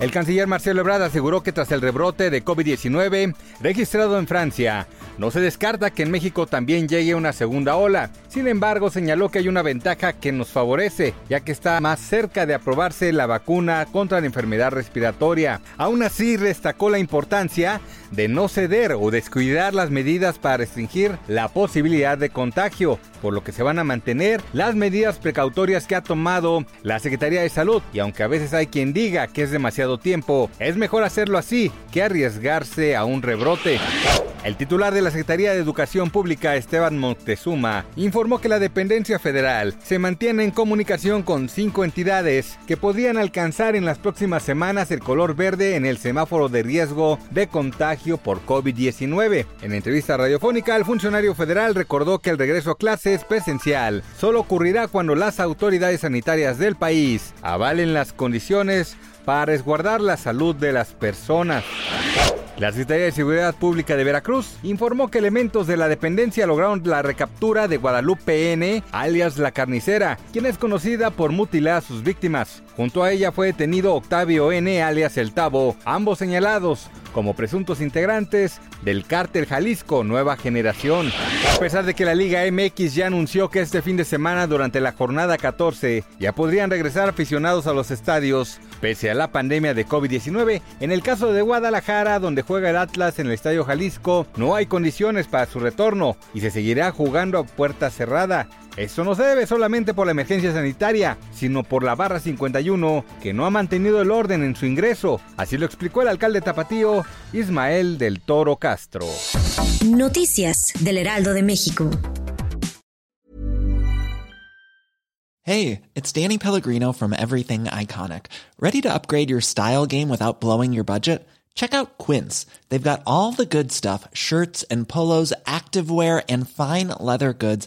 El canciller Marcelo Ebrard aseguró que tras el rebrote de COVID-19 registrado en Francia, no se descarta que en México también llegue una segunda ola. Sin embargo, señaló que hay una ventaja que nos favorece, ya que está más cerca de aprobarse la vacuna contra la enfermedad respiratoria. Aún así, destacó la importancia de no ceder o descuidar las medidas para restringir la posibilidad de contagio, por lo que se van a mantener las medidas precautorias que ha tomado la Secretaría de Salud. Y aunque a veces hay quien diga que es demasiado tiempo, es mejor hacerlo así que arriesgarse a un rebrote. El titular de la Secretaría de Educación Pública, Esteban Moctezuma, informó que la dependencia federal se mantiene en comunicación con cinco entidades que podrían alcanzar en las próximas semanas el color verde en el semáforo de riesgo de contagio por COVID-19. En entrevista radiofónica, el funcionario federal recordó que el regreso a clases presencial solo ocurrirá cuando las autoridades sanitarias del país avalen las condiciones para resguardar la salud de las personas. La Secretaría de Seguridad Pública de Veracruz informó que elementos de la dependencia lograron la recaptura de Guadalupe N., alias La Carnicera, quien es conocida por mutilar a sus víctimas. Junto a ella fue detenido Octavio N., alias El Tabo, ambos señalados como presuntos integrantes del cártel Jalisco Nueva Generación. A pesar de que la Liga MX ya anunció que este fin de semana durante la jornada 14 ya podrían regresar aficionados a los estadios, pese a la pandemia de COVID-19, en el caso de Guadalajara, donde juega el Atlas en el Estadio Jalisco, no hay condiciones para su retorno y se seguirá jugando a puerta cerrada. Esto no se debe solamente por la emergencia sanitaria, sino por la barra 51 que no ha mantenido el orden en su ingreso. Así lo explicó el alcalde tapatío Ismael del Toro Castro. Noticias del Heraldo de México. Hey, it's Danny Pellegrino from Everything Iconic. ¿Ready to upgrade your style game without blowing your budget? Check out Quince. They've got all the good stuff shirts and polos, activewear, and fine leather goods,